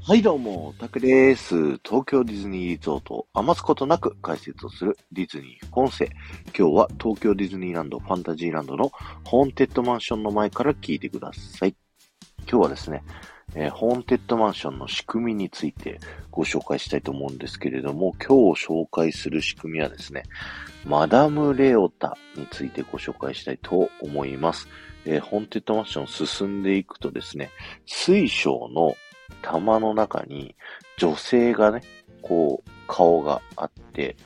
はいどうも、タクです。東京ディズニーリゾートを余すことなく解説をするディズニー副音声。今日は東京ディズニーランドファンタジーランドのホーンテッドマンションの前から聞いてください。今日はですね、えー、ホーンテッドマンションの仕組みについてご紹介したいと思うんですけれども、今日紹介する仕組みはですね、マダムレオタについてご紹介したいと思います。えー、ホーンテッドマンション進んでいくとですね、水晶の玉の中に女性がね、こう、顔があって、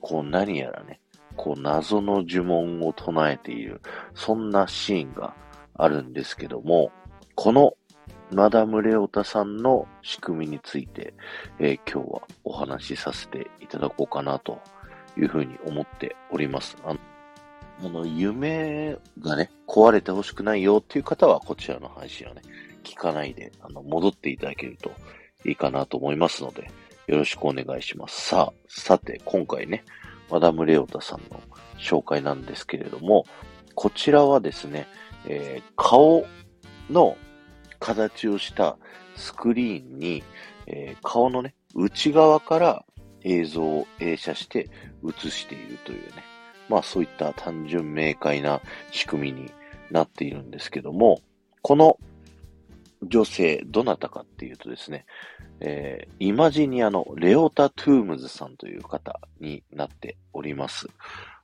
こう何やらね、こう謎の呪文を唱えている、そんなシーンがあるんですけども、このマダム・レオタさんの仕組みについて、えー、今日はお話しさせていただこうかなというふうに思っております。あの、あの夢がね、壊れてほしくないよっていう方はこちらの配信をね、聞かないで、あの、戻っていただけるといいかなと思いますので、よろしくお願いします。さあ、さて、今回ね、マダム・レオタさんの紹介なんですけれども、こちらはですね、えー、顔の形をしたスクリーンに、えー、顔のね、内側から映像を映写して映しているというね、まあそういった単純明快な仕組みになっているんですけども、この女性、どなたかっていうとですね、えー、イマジニアのレオタ・トゥームズさんという方になっております。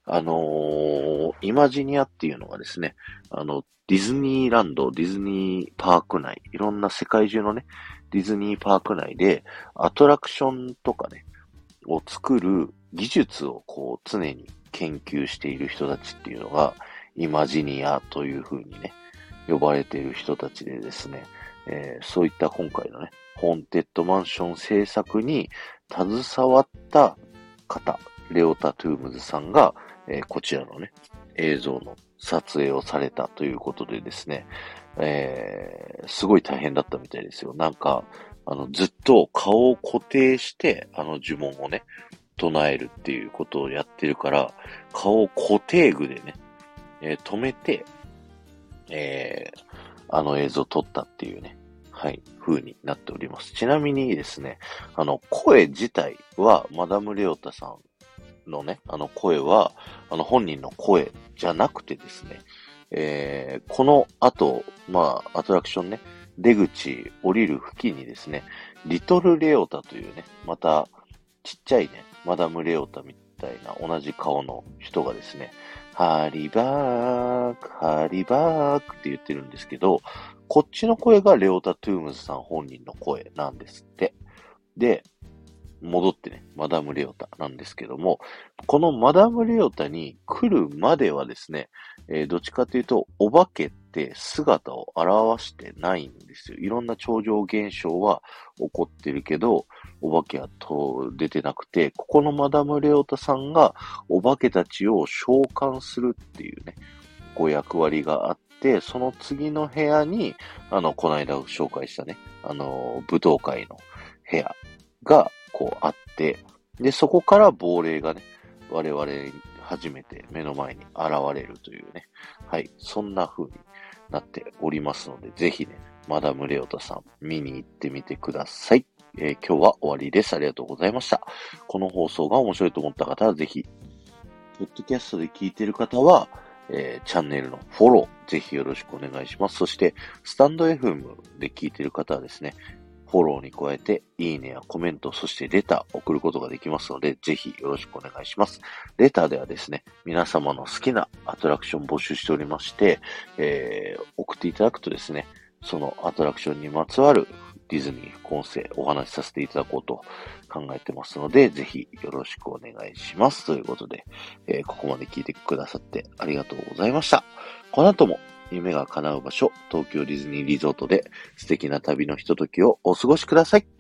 あのー、イマジニアっていうのがですね、あの、ディズニーランド、ディズニーパーク内、いろんな世界中のね、ディズニーパーク内で、アトラクションとかね、を作る技術をこう常に研究している人たちっていうのが、イマジニアという風にね、呼ばれている人たちでですね、えー、そういった今回のね、ホーンテッドマンション制作に携わった方、レオタ・トゥームズさんが、えー、こちらのね、映像の撮影をされたということでですね、えー、すごい大変だったみたいですよ。なんか、あの、ずっと顔を固定して、あの呪文をね、唱えるっていうことをやってるから、顔を固定具でね、えー、止めて、えー、あの映像を撮ったっていうね、はい、風になっております。ちなみにですね、あの、声自体は、マダム・レオタさんのね、あの声は、あの本人の声じゃなくてですね、えー、この後、まあ、アトラクションね、出口降りる付近にですね、リトルレオタというね、またちっちゃいね、マダムレオタみたいな同じ顔の人がですね、ハリバーク、ハリバークって言ってるんですけど、こっちの声がレオタ・トゥームズさん本人の声なんですって。で、戻ってね、マダム・レオタなんですけども、このマダム・レオタに来るまではですね、えー、どっちかというと、お化けって姿を表してないんですよ。いろんな超常現象は起こってるけど、お化けはと出てなくて、ここのマダム・レオタさんがお化けたちを召喚するっていうね、こう役割があって、その次の部屋に、あの、この間紹介したね、あの、舞踏会の部屋が、こうあって、で、そこから亡霊がね、我々初めて目の前に現れるというね、はい、そんな風になっておりますので、ぜひね、マダムレオタさん見に行ってみてください。えー、今日は終わりです。ありがとうございました。この放送が面白いと思った方は、ぜひ、ポッドキャストで聞いている方は、えー、チャンネルのフォロー、ぜひよろしくお願いします。そして、スタンド FM で聞いている方はですね、フォローに加えて、いいねやコメント、そしてレター送ることができますので、ぜひよろしくお願いします。レターではですね、皆様の好きなアトラクション募集しておりまして、えー、送っていただくとですね、そのアトラクションにまつわるディズニー副音声お話しさせていただこうと考えてますので、ぜひよろしくお願いします。ということで、えー、ここまで聞いてくださってありがとうございました。この後も夢が叶う場所、東京ディズニーリゾートで素敵な旅のひとときをお過ごしください。